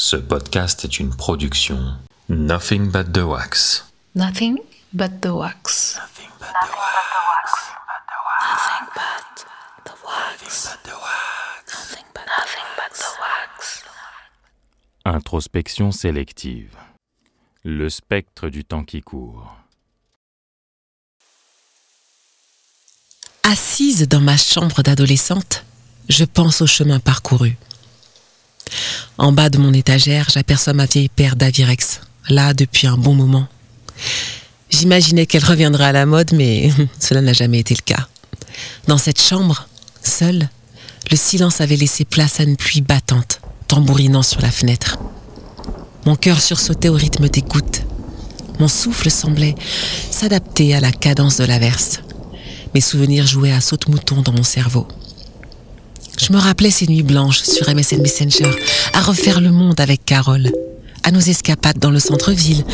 Ce podcast est une production Nothing But The Wax. Nothing but the wax. Nothing but the wax. Nothing but the wax. Nothing but, nothing but the wax. Introspection sélective. Le spectre du temps qui court. Assise dans ma chambre d'adolescente, je pense au chemin parcouru. En bas de mon étagère, j'aperçois ma vieille paire d'Avirex, là depuis un bon moment. J'imaginais qu'elle reviendrait à la mode, mais cela n'a jamais été le cas. Dans cette chambre, seule, le silence avait laissé place à une pluie battante, tambourinant sur la fenêtre. Mon cœur sursautait au rythme des gouttes. Mon souffle semblait s'adapter à la cadence de l'averse. Mes souvenirs jouaient à saute-mouton dans mon cerveau. Je me rappelais ces nuits blanches sur MSN Messenger, à refaire le monde avec Carole, à nos escapades dans le centre-ville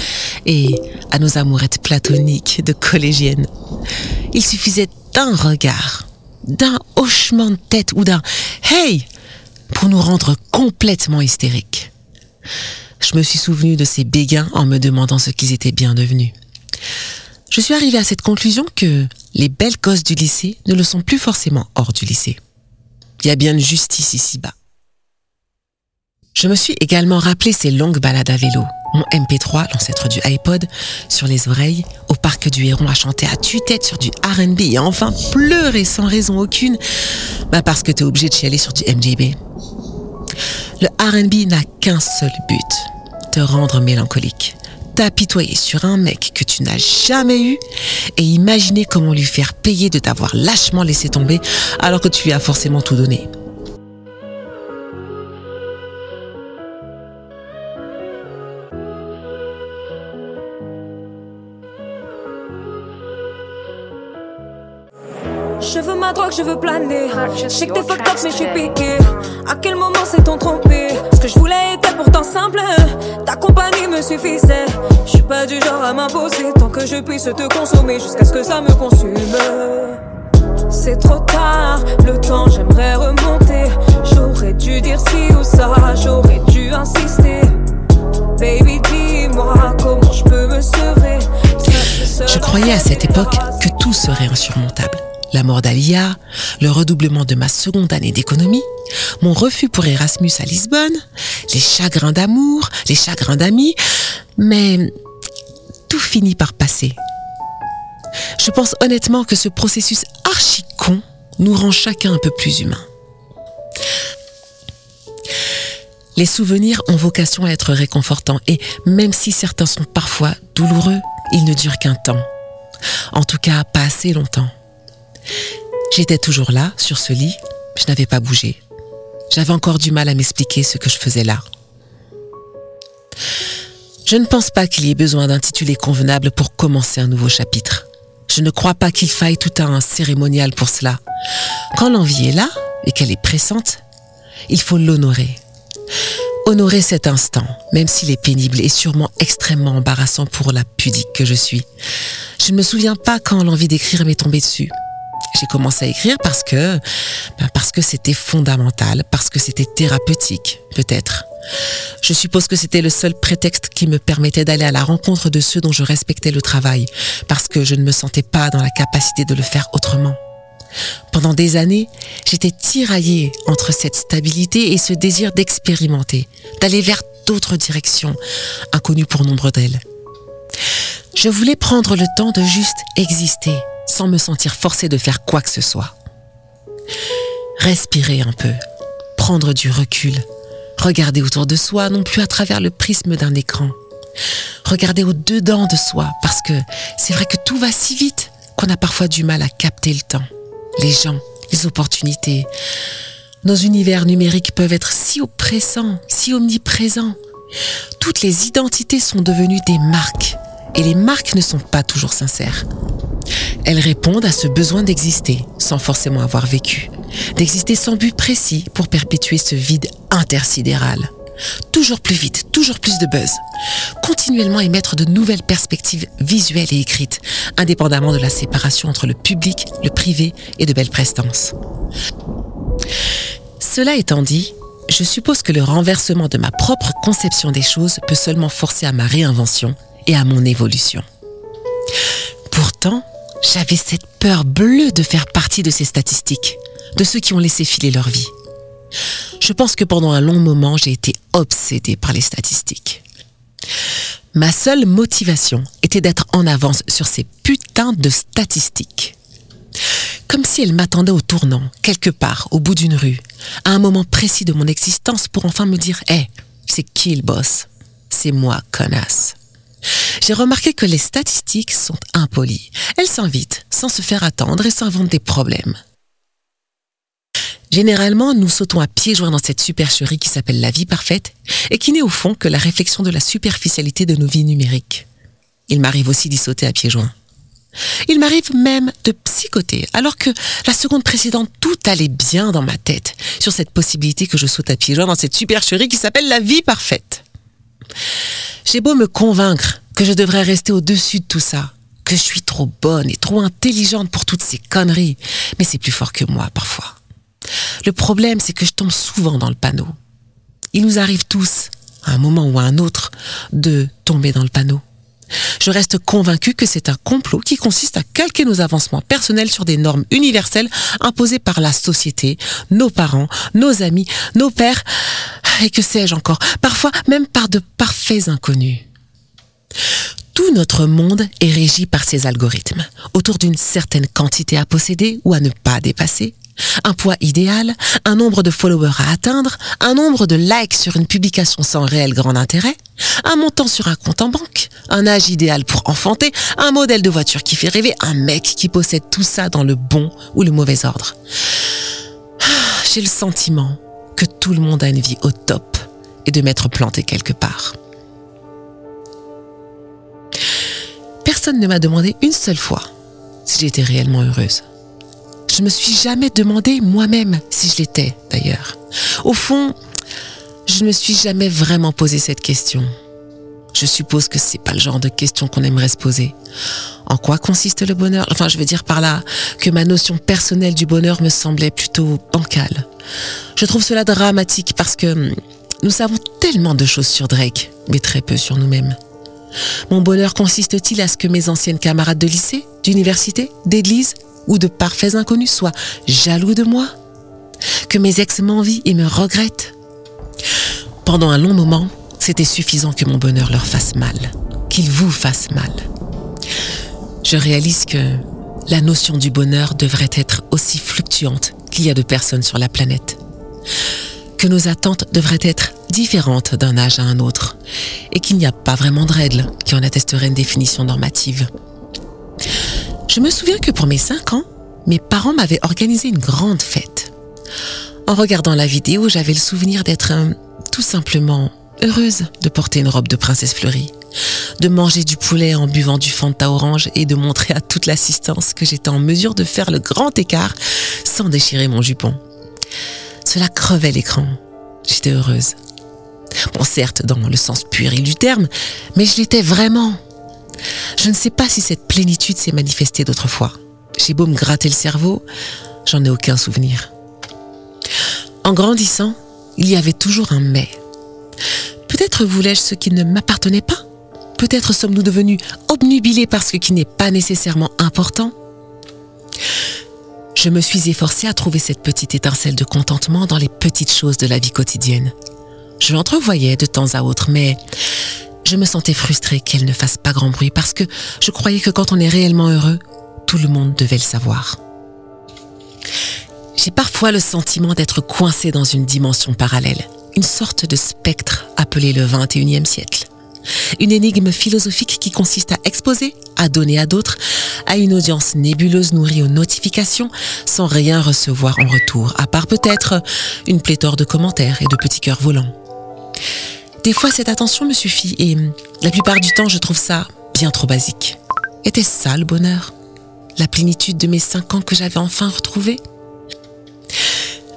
et à nos amourettes platoniques de collégiennes. Il suffisait d'un regard, d'un hochement de tête ou d'un Hey pour nous rendre complètement hystériques. Je me suis souvenu de ces béguins en me demandant ce qu'ils étaient bien devenus. Je suis arrivée à cette conclusion que les belles gosses du lycée ne le sont plus forcément hors du lycée. Y a bien une justice ici-bas. Je me suis également rappelé ces longues balades à vélo, mon MP3, l'ancêtre du iPod, sur les oreilles, au parc du Héron à chanter à tue-tête sur du R&B et enfin pleurer sans raison aucune, bah parce que t'es obligé de chialer sur du MJB. Le R&B n'a qu'un seul but, te rendre mélancolique, t'apitoyer sur un mec que tu n'as jamais eu et imaginer comment lui faire payer de t'avoir lâchement laissé tomber alors que tu lui as forcément tout donné. Je veux ma drogue, je veux planer. Je sais que t'es fucked up, mais je suis piqué. À quel moment s'est-on trompé? Ce que je voulais était pourtant simple. Ta compagnie me suffisait. Je suis pas du genre à m'imposer tant que je puisse te consommer jusqu'à ce que ça me consume. C'est trop tard, le temps j'aimerais remonter. J'aurais dû dire ci ou ça, j'aurais dû insister. Baby, dis-moi comment je peux me sevrer. Je croyais à cette époque que tout serait insurmontable. La mort d'Alia, le redoublement de ma seconde année d'économie, mon refus pour Erasmus à Lisbonne, les chagrins d'amour, les chagrins d'amis, mais tout finit par passer. Je pense honnêtement que ce processus archi con nous rend chacun un peu plus humain. Les souvenirs ont vocation à être réconfortants et même si certains sont parfois douloureux, ils ne durent qu'un temps. En tout cas, pas assez longtemps. J'étais toujours là, sur ce lit, je n'avais pas bougé. J'avais encore du mal à m'expliquer ce que je faisais là. Je ne pense pas qu'il y ait besoin d'intituler convenable pour commencer un nouveau chapitre. Je ne crois pas qu'il faille tout un cérémonial pour cela. Quand l'envie est là et qu'elle est pressante, il faut l'honorer. Honorer cet instant, même s'il est pénible et sûrement extrêmement embarrassant pour la pudique que je suis. Je ne me souviens pas quand l'envie d'écrire m'est tombée dessus. J'ai commencé à écrire parce que, ben parce que c'était fondamental, parce que c'était thérapeutique, peut-être. Je suppose que c'était le seul prétexte qui me permettait d'aller à la rencontre de ceux dont je respectais le travail, parce que je ne me sentais pas dans la capacité de le faire autrement. Pendant des années, j'étais tiraillée entre cette stabilité et ce désir d'expérimenter, d'aller vers d'autres directions, inconnues pour nombre d'elles. Je voulais prendre le temps de juste exister, sans me sentir forcée de faire quoi que ce soit. Respirer un peu, prendre du recul, regarder autour de soi, non plus à travers le prisme d'un écran. Regarder au-dedans de soi, parce que c'est vrai que tout va si vite qu'on a parfois du mal à capter le temps, les gens, les opportunités. Nos univers numériques peuvent être si oppressants, si omniprésents. Toutes les identités sont devenues des marques, et les marques ne sont pas toujours sincères. Elles répondent à ce besoin d'exister sans forcément avoir vécu, d'exister sans but précis pour perpétuer ce vide intersidéral. Toujours plus vite, toujours plus de buzz. Continuellement émettre de nouvelles perspectives visuelles et écrites, indépendamment de la séparation entre le public, le privé et de belles prestances. Cela étant dit, je suppose que le renversement de ma propre conception des choses peut seulement forcer à ma réinvention et à mon évolution. Pourtant, j'avais cette peur bleue de faire partie de ces statistiques, de ceux qui ont laissé filer leur vie. Je pense que pendant un long moment, j'ai été obsédée par les statistiques. Ma seule motivation était d'être en avance sur ces putains de statistiques. Comme si elles m'attendaient au tournant, quelque part, au bout d'une rue, à un moment précis de mon existence pour enfin me dire Hé, c'est qui le boss? C'est moi, connasse. J'ai remarqué que les statistiques sont impolies. Elles s'invitent sans se faire attendre et s'inventent des problèmes. Généralement, nous sautons à pieds joints dans cette supercherie qui s'appelle la vie parfaite et qui n'est au fond que la réflexion de la superficialité de nos vies numériques. Il m'arrive aussi d'y sauter à pieds joints. Il m'arrive même de psychoter, alors que la seconde précédente, tout allait bien dans ma tête sur cette possibilité que je saute à pieds joints dans cette supercherie qui s'appelle la vie parfaite. J'ai beau me convaincre que je devrais rester au-dessus de tout ça, que je suis trop bonne et trop intelligente pour toutes ces conneries, mais c'est plus fort que moi parfois. Le problème, c'est que je tombe souvent dans le panneau. Il nous arrive tous, à un moment ou à un autre, de tomber dans le panneau. Je reste convaincu que c'est un complot qui consiste à calquer nos avancements personnels sur des normes universelles imposées par la société, nos parents, nos amis, nos pères, et que sais-je encore, parfois même par de parfaits inconnus. Tout notre monde est régi par ces algorithmes, autour d'une certaine quantité à posséder ou à ne pas dépasser, un poids idéal, un nombre de followers à atteindre, un nombre de likes sur une publication sans réel grand intérêt, un montant sur un compte en banque, un âge idéal pour enfanter, un modèle de voiture qui fait rêver, un mec qui possède tout ça dans le bon ou le mauvais ordre. Ah, j'ai le sentiment que tout le monde a une vie au top et de m'être planté quelque part. Personne ne m'a demandé une seule fois si j'étais réellement heureuse. Je me suis jamais demandé moi-même si je l'étais, d'ailleurs. Au fond, je ne me suis jamais vraiment posé cette question. Je suppose que c'est pas le genre de question qu'on aimerait se poser. En quoi consiste le bonheur? Enfin, je veux dire par là que ma notion personnelle du bonheur me semblait plutôt bancale. Je trouve cela dramatique parce que hum, nous savons tellement de choses sur Drake, mais très peu sur nous-mêmes. Mon bonheur consiste-t-il à ce que mes anciennes camarades de lycée, d'université, d'église ou de parfaits inconnus soient jaloux de moi Que mes ex m'envient et me regrettent Pendant un long moment, c'était suffisant que mon bonheur leur fasse mal, qu'il vous fasse mal. Je réalise que la notion du bonheur devrait être aussi fluctuante qu'il y a de personnes sur la planète. Que nos attentes devraient être différentes d'un âge à un autre et qu'il n'y a pas vraiment de règles qui en attesteraient une définition normative. Je me souviens que pour mes 5 ans, mes parents m'avaient organisé une grande fête. En regardant la vidéo, j'avais le souvenir d'être euh, tout simplement heureuse de porter une robe de princesse fleurie, de manger du poulet en buvant du Fanta orange et de montrer à toute l'assistance que j'étais en mesure de faire le grand écart sans déchirer mon jupon. Cela crevait l'écran. J'étais heureuse. Bon, certes, dans le sens puéril du terme, mais je l'étais vraiment. Je ne sais pas si cette plénitude s'est manifestée d'autrefois. J'ai beau me gratter le cerveau, j'en ai aucun souvenir. En grandissant, il y avait toujours un mais. Peut-être voulais-je ce qui ne m'appartenait pas. Peut-être sommes-nous devenus obnubilés par ce qui n'est pas nécessairement important. Je me suis efforcée à trouver cette petite étincelle de contentement dans les petites choses de la vie quotidienne. Je l'entrevoyais de temps à autre, mais je me sentais frustrée qu'elle ne fasse pas grand bruit parce que je croyais que quand on est réellement heureux, tout le monde devait le savoir. J'ai parfois le sentiment d'être coincée dans une dimension parallèle, une sorte de spectre appelé le 21e siècle. Une énigme philosophique qui consiste à exposer, à donner à d'autres, à une audience nébuleuse nourrie aux notifications, sans rien recevoir en retour, à part peut-être une pléthore de commentaires et de petits cœurs volants. Des fois, cette attention me suffit et la plupart du temps, je trouve ça bien trop basique. Était-ce ça le bonheur? La plénitude de mes cinq ans que j'avais enfin retrouvée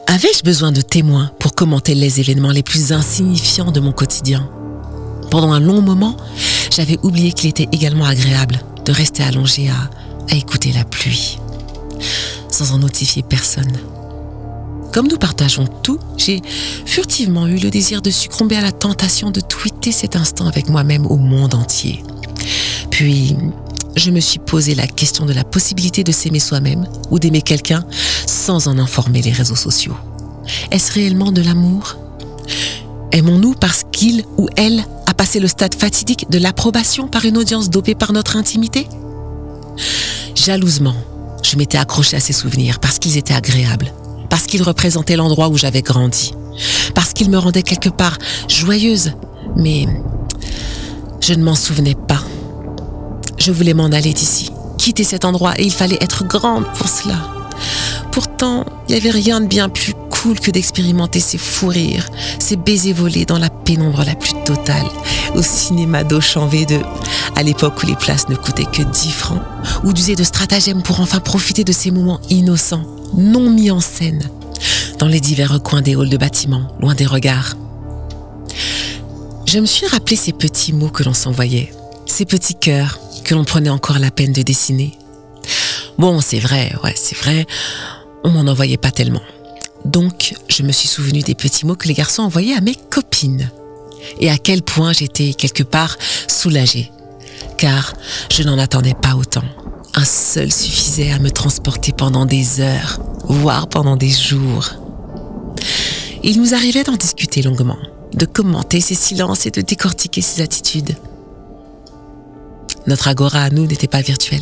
Avais-je besoin de témoins pour commenter les événements les plus insignifiants de mon quotidien? Pendant un long moment, j'avais oublié qu'il était également agréable de rester allongé à, à écouter la pluie, sans en notifier personne. Comme nous partageons tout, j'ai furtivement eu le désir de succomber à la tentation de tweeter cet instant avec moi-même au monde entier. Puis, je me suis posé la question de la possibilité de s'aimer soi-même ou d'aimer quelqu'un sans en informer les réseaux sociaux. Est-ce réellement de l'amour? Aimons-nous parce qu'il ou elle a passé le stade fatidique de l'approbation par une audience dopée par notre intimité? Jalousement, je m'étais accroché à ces souvenirs parce qu'ils étaient agréables, parce qu'ils représentaient l'endroit où j'avais grandi, parce qu'ils me rendaient quelque part joyeuse, mais je ne m'en souvenais pas. Je voulais m'en aller d'ici, quitter cet endroit et il fallait être grande pour cela. Pourtant, il n'y avait rien de bien plus cool que d'expérimenter ces fous rires, ces baisers volés dans la pénombre la plus totale, au cinéma d'Auchan V2, à l'époque où les places ne coûtaient que 10 francs, ou d'user de stratagèmes pour enfin profiter de ces moments innocents, non mis en scène, dans les divers recoins des halls de bâtiments, loin des regards. Je me suis rappelé ces petits mots que l'on s'envoyait, ces petits cœurs que l'on prenait encore la peine de dessiner. Bon, c'est vrai, ouais, c'est vrai, on m'en envoyait pas tellement. Donc, je me suis souvenu des petits mots que les garçons envoyaient à mes copines. Et à quel point j'étais quelque part soulagée. Car je n'en attendais pas autant. Un seul suffisait à me transporter pendant des heures, voire pendant des jours. Il nous arrivait d'en discuter longuement, de commenter ses silences et de décortiquer ses attitudes. Notre agora à nous n'était pas virtuel.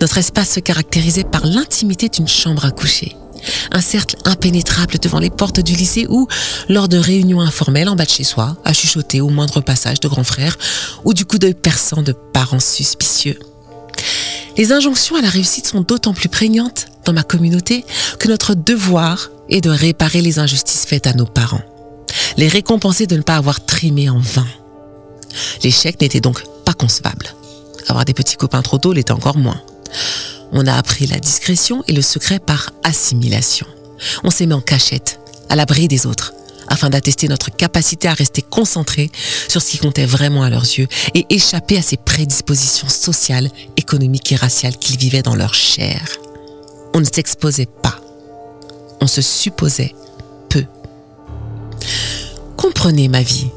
Notre espace se caractérisait par l'intimité d'une chambre à coucher un cercle impénétrable devant les portes du lycée ou, lors de réunions informelles en bas de chez soi, à chuchoter au moindre passage de grands frères ou du coup d'œil perçant de parents suspicieux. Les injonctions à la réussite sont d'autant plus prégnantes dans ma communauté que notre devoir est de réparer les injustices faites à nos parents, les récompenser de ne pas avoir trimé en vain. L'échec n'était donc pas concevable. Avoir des petits copains trop tôt l'était encore moins. On a appris la discrétion et le secret par assimilation. On s'est mis en cachette, à l'abri des autres, afin d'attester notre capacité à rester concentré sur ce qui comptait vraiment à leurs yeux et échapper à ces prédispositions sociales, économiques et raciales qu'ils vivaient dans leur chair. On ne s'exposait pas. On se supposait peu. Comprenez ma vie.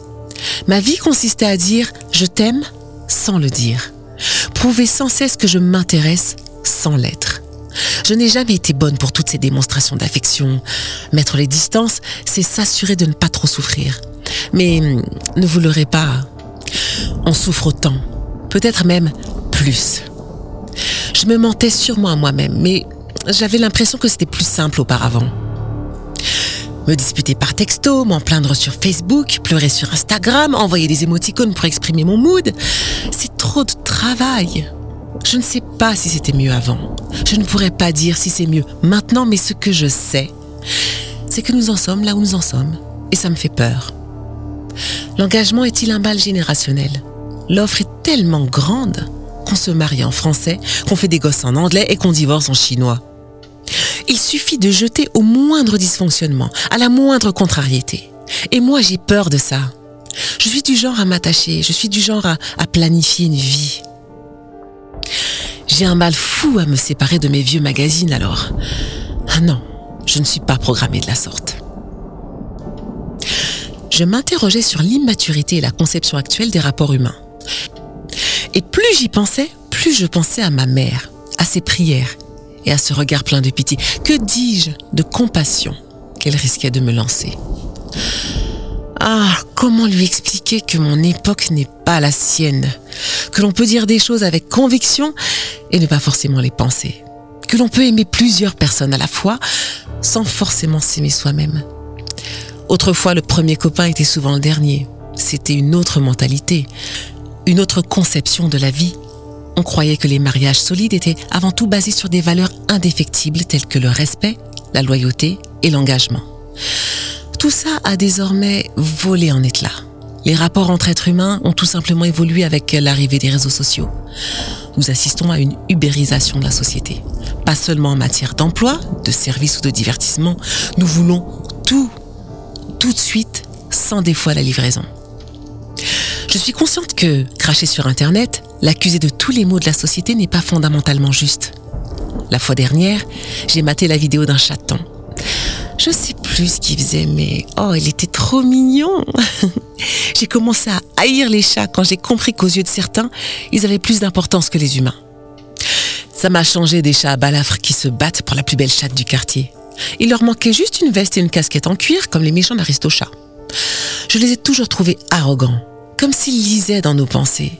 Ma vie consistait à dire je t'aime sans le dire. Prouver sans cesse que je m'intéresse sans l'être. Je n'ai jamais été bonne pour toutes ces démonstrations d'affection. Mettre les distances, c'est s'assurer de ne pas trop souffrir. Mais hum, ne vous l'aurez pas, on souffre autant, peut-être même plus. Je me mentais sûrement à moi-même, mais j'avais l'impression que c'était plus simple auparavant. Me disputer par texto, m'en plaindre sur Facebook, pleurer sur Instagram, envoyer des émoticônes pour exprimer mon mood, c'est trop de travail. Je ne sais pas si c'était mieux avant. Je ne pourrais pas dire si c'est mieux maintenant, mais ce que je sais, c'est que nous en sommes là où nous en sommes. Et ça me fait peur. L'engagement est-il un mal générationnel? L'offre est tellement grande qu'on se marie en français, qu'on fait des gosses en anglais et qu'on divorce en chinois. Il suffit de jeter au moindre dysfonctionnement, à la moindre contrariété. Et moi, j'ai peur de ça. Je suis du genre à m'attacher, je suis du genre à, à planifier une vie. Un mal fou à me séparer de mes vieux magazines alors. Ah non, je ne suis pas programmée de la sorte. Je m'interrogeais sur l'immaturité et la conception actuelle des rapports humains. Et plus j'y pensais, plus je pensais à ma mère, à ses prières et à ce regard plein de pitié. Que dis-je de compassion qu'elle risquait de me lancer? Ah, comment lui expliquer que mon époque n'est pas la sienne? Que l'on peut dire des choses avec conviction et ne pas forcément les penser Que l'on peut aimer plusieurs personnes à la fois sans forcément s'aimer soi-même Autrefois, le premier copain était souvent le dernier. C'était une autre mentalité, une autre conception de la vie. On croyait que les mariages solides étaient avant tout basés sur des valeurs indéfectibles telles que le respect, la loyauté et l'engagement. Tout ça a désormais volé en éclats. Les rapports entre êtres humains ont tout simplement évolué avec l'arrivée des réseaux sociaux. Nous assistons à une ubérisation de la société. Pas seulement en matière d'emploi, de services ou de divertissement, nous voulons tout, tout de suite, sans des fois la livraison. Je suis consciente que, cracher sur Internet, l'accuser de tous les maux de la société n'est pas fondamentalement juste. La fois dernière, j'ai maté la vidéo d'un chaton Je sais plus ce qu'il faisait, mais oh, il était trop mignon. j'ai commencé à haïr les chats quand j'ai compris qu'aux yeux de certains, ils avaient plus d'importance que les humains. Ça m'a changé des chats à balafres qui se battent pour la plus belle chatte du quartier. Il leur manquait juste une veste et une casquette en cuir comme les méchants d'Aristochats. Je les ai toujours trouvés arrogants, comme s'ils lisaient dans nos pensées.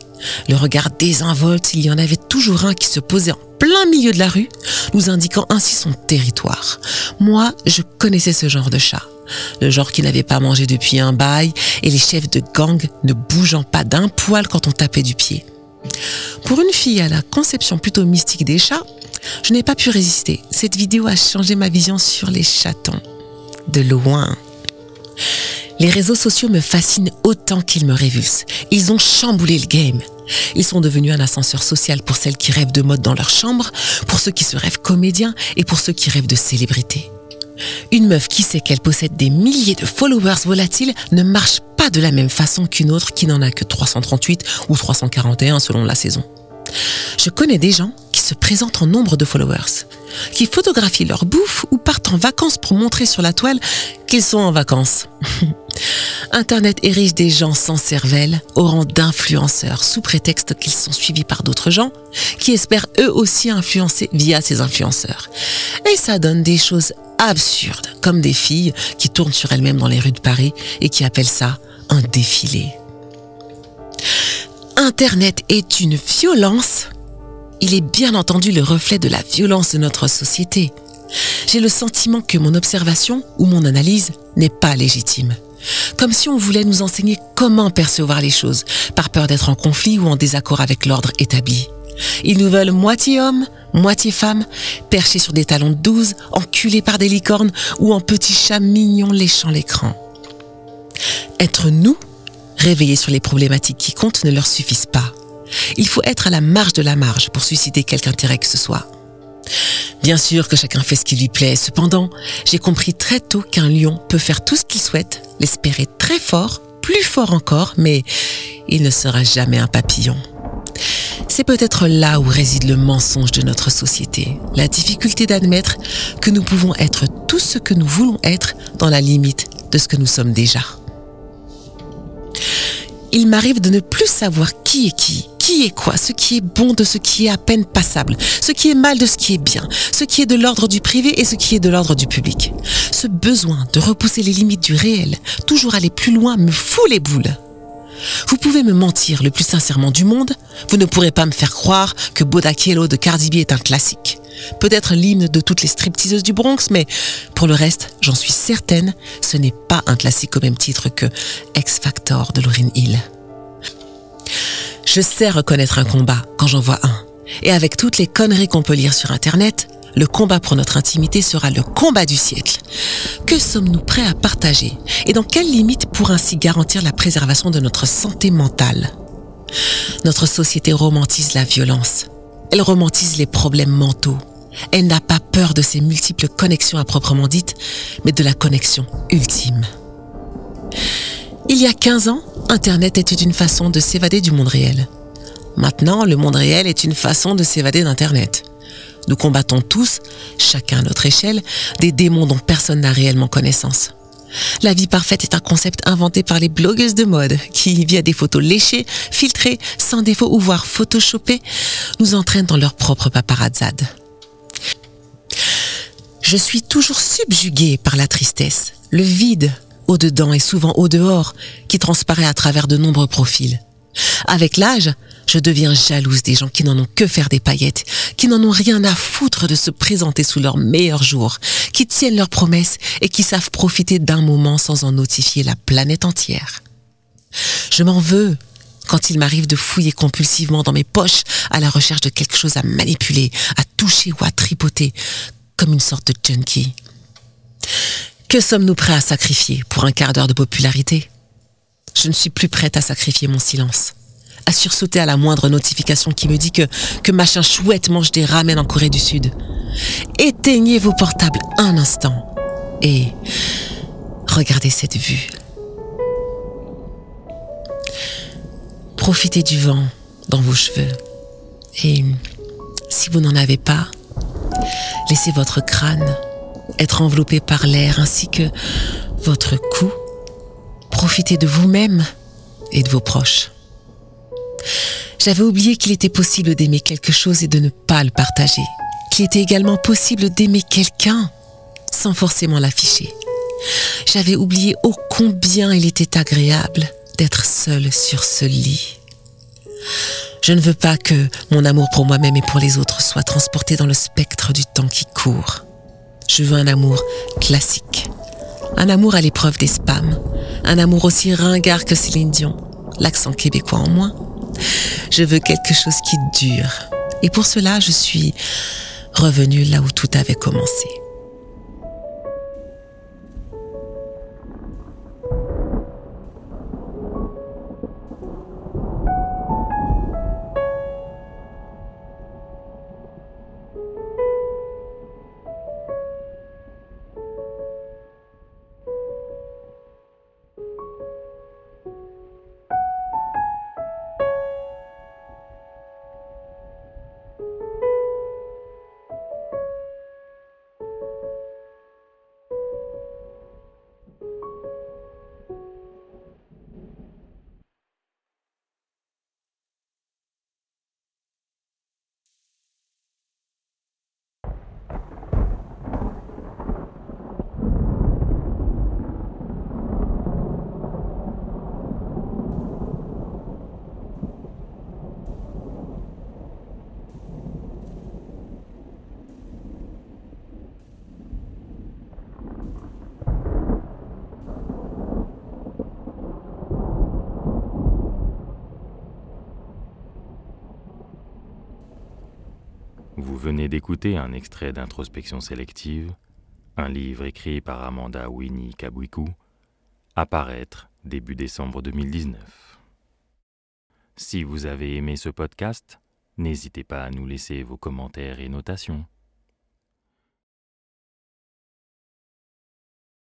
Le regard désinvolte, il y en avait toujours un qui se posait en plein milieu de la rue, nous indiquant ainsi son territoire. Moi, je connaissais ce genre de chat. Le genre qui n'avait pas mangé depuis un bail et les chefs de gang ne bougeant pas d'un poil quand on tapait du pied. Pour une fille à la conception plutôt mystique des chats, je n'ai pas pu résister. Cette vidéo a changé ma vision sur les chatons. De loin. Les réseaux sociaux me fascinent autant qu'ils me révulsent. Ils ont chamboulé le game. Ils sont devenus un ascenseur social pour celles qui rêvent de mode dans leur chambre, pour ceux qui se rêvent comédiens et pour ceux qui rêvent de célébrité. Une meuf qui sait qu'elle possède des milliers de followers volatiles ne marche pas de la même façon qu'une autre qui n'en a que 338 ou 341 selon la saison. Je connais des gens se présentent en nombre de followers, qui photographient leur bouffe ou partent en vacances pour montrer sur la toile qu'ils sont en vacances. Internet érige des gens sans cervelle au rang d'influenceurs sous prétexte qu'ils sont suivis par d'autres gens qui espèrent eux aussi influencer via ces influenceurs. Et ça donne des choses absurdes, comme des filles qui tournent sur elles-mêmes dans les rues de Paris et qui appellent ça un défilé. Internet est une violence, il est bien entendu le reflet de la violence de notre société. J'ai le sentiment que mon observation ou mon analyse n'est pas légitime. Comme si on voulait nous enseigner comment percevoir les choses, par peur d'être en conflit ou en désaccord avec l'ordre établi. Ils nous veulent moitié hommes, moitié femmes, perchés sur des talons de douze, enculés par des licornes ou en petits chats mignons léchant l'écran. Être nous réveillés sur les problématiques qui comptent ne leur suffisent pas. Il faut être à la marge de la marge pour susciter quelque intérêt que ce soit. Bien sûr que chacun fait ce qui lui plaît, cependant, j'ai compris très tôt qu'un lion peut faire tout ce qu'il souhaite, l'espérer très fort, plus fort encore, mais il ne sera jamais un papillon. C'est peut-être là où réside le mensonge de notre société, la difficulté d'admettre que nous pouvons être tout ce que nous voulons être dans la limite de ce que nous sommes déjà il m'arrive de ne plus savoir qui est qui, qui est quoi, ce qui est bon de ce qui est à peine passable, ce qui est mal de ce qui est bien, ce qui est de l'ordre du privé et ce qui est de l'ordre du public. Ce besoin de repousser les limites du réel, toujours aller plus loin, me fout les boules. Vous pouvez me mentir le plus sincèrement du monde, vous ne pourrez pas me faire croire que Bodakielo de Cardi B est un classique. Peut-être l'hymne de toutes les stripteaseuses du Bronx, mais pour le reste, j'en suis certaine, ce n'est pas un classique au même titre que X Factor de Lauryn Hill. Je sais reconnaître un combat quand j'en vois un. Et avec toutes les conneries qu'on peut lire sur Internet, le combat pour notre intimité sera le combat du siècle. Que sommes-nous prêts à partager Et dans quelles limites pour ainsi garantir la préservation de notre santé mentale? Notre société romantise la violence. Elle romantise les problèmes mentaux. Elle n'a pas peur de ces multiples connexions à proprement dites, mais de la connexion ultime. Il y a 15 ans, Internet était une façon de s'évader du monde réel. Maintenant, le monde réel est une façon de s'évader d'Internet. Nous combattons tous, chacun à notre échelle, des démons dont personne n'a réellement connaissance. La vie parfaite est un concept inventé par les blogueuses de mode qui, via des photos léchées, filtrées, sans défaut ou voire photoshopées, nous entraînent dans leur propre paparazzade. Je suis toujours subjuguée par la tristesse, le vide, au-dedans et souvent au-dehors, qui transparaît à travers de nombreux profils. Avec l'âge, je deviens jalouse des gens qui n'en ont que faire des paillettes, qui n'en ont rien à foutre de se présenter sous leurs meilleurs jours, qui tiennent leurs promesses et qui savent profiter d'un moment sans en notifier la planète entière. Je m'en veux quand il m'arrive de fouiller compulsivement dans mes poches à la recherche de quelque chose à manipuler, à toucher ou à tripoter, comme une sorte de junkie. Que sommes-nous prêts à sacrifier pour un quart d'heure de popularité? Je ne suis plus prête à sacrifier mon silence à sursauter à la moindre notification qui me dit que, que machin chouette mange des ramen en Corée du Sud. Éteignez vos portables un instant et regardez cette vue. Profitez du vent dans vos cheveux. Et si vous n'en avez pas, laissez votre crâne être enveloppé par l'air ainsi que votre cou. Profitez de vous-même et de vos proches. J'avais oublié qu'il était possible d'aimer quelque chose et de ne pas le partager. Qu'il était également possible d'aimer quelqu'un sans forcément l'afficher. J'avais oublié ô combien il était agréable d'être seul sur ce lit. Je ne veux pas que mon amour pour moi-même et pour les autres soit transporté dans le spectre du temps qui court. Je veux un amour classique. Un amour à l'épreuve des spams. Un amour aussi ringard que Céline Dion. L'accent québécois en moins. Je veux quelque chose qui dure. Et pour cela, je suis revenue là où tout avait commencé. D'écouter un extrait d'Introspection sélective, un livre écrit par Amanda Winnie Kabwiku, apparaître début décembre 2019. Si vous avez aimé ce podcast, n'hésitez pas à nous laisser vos commentaires et notations.